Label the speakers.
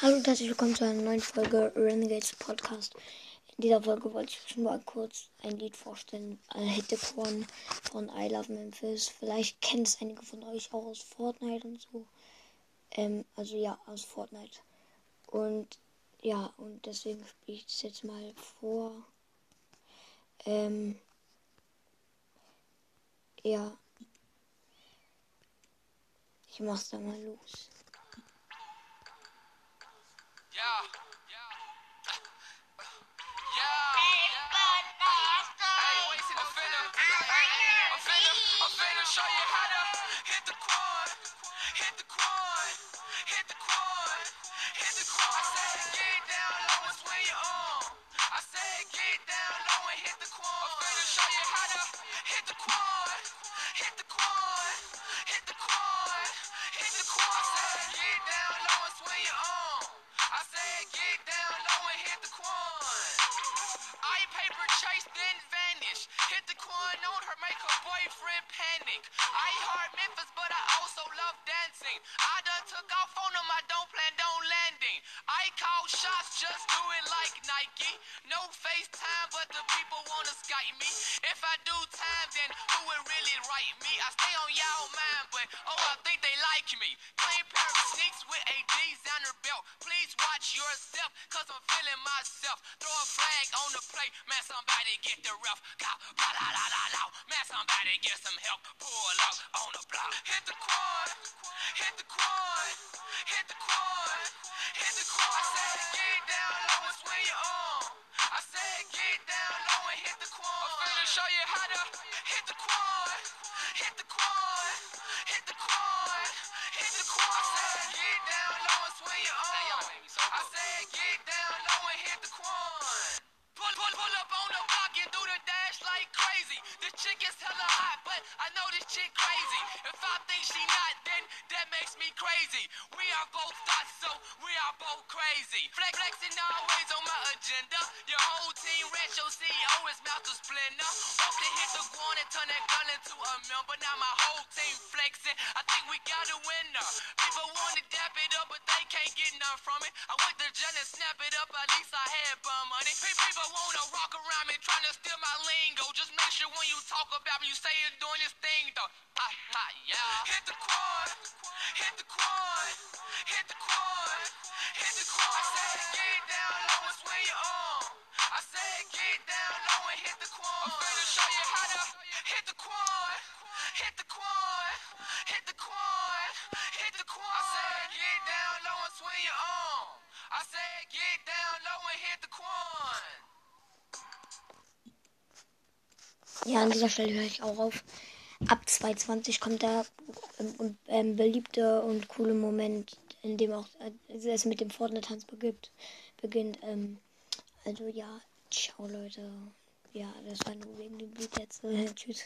Speaker 1: Hallo und herzlich willkommen zu einer neuen Folge Renegades Podcast. In dieser Folge wollte ich euch nur kurz ein Lied vorstellen. Äh, Hit the Corn von I Love Memphis. Vielleicht kennt es einige von euch auch aus Fortnite und so. Ähm, also ja, aus Fortnite. Und ja, und deswegen spiele ich es jetzt mal vor. Ähm, ja. Ich mach's dann mal los.
Speaker 2: Show you how to hit the quan. Hit the quan. Hit the quan. Hit the quan. I said get down low. I said get down low and hit the quan. I'm hit the I heart Memphis, but I also love dancing. I done took off on them, I don't plan on landing. I call shots, just do it like Nike. No FaceTime, but the people wanna Skype me. If I do time, then who would really write me? I stay on y'all mind, but oh, I think they like me. With a designer belt. Please watch yourself, cause I'm feeling myself. Throw a flag on the plate, man, somebody get the ref. Cow, la la la la la. Man, somebody get some help. Pull up on the block. Hit the quan, hit the quan, hit the quan, hit the quan. I said get down low and swing your arm. I said get down low and hit the quan. I'm finna show you how to hit the quan, hit the quan, This chick is hella hot, but I know this chick crazy. If I think she not, then that makes me crazy. We are both thoughts, so we are both crazy. Flex, flexing always on my agenda. Your whole team red, your CEO is mouth to splendor. Hope to hit the quan and turn that gun into a member. Now my whole team flexing. I think we got a winner. People want to dap it up, but they can't get none from it. I went to jail and snap it up, at least I had bum money. People wanna rock around me, trying to steal my lingo. Just make sure when you talk about me, you say you're doing this thing though. Ha ha yeah. Hit the quan, hit the quan, hit the quan, hit the quan. I said get down low and swing your arm. I said get down low and hit the quan. I'm finna show you how to hit the quan, hit the quan, hit the quan, hit the quan. I said get down swing your arm. I said get down low and hit the quad.
Speaker 1: Ja, an dieser Stelle höre ich auch auf. Ab 2.20 kommt der ähm, ähm, beliebte und coole Moment, in dem auch äh, es mit dem Fortnite-Tanz beginnt. beginnt ähm, also ja, ciao Leute. Ja, das war nur wegen dem Lied jetzt. Tschüss.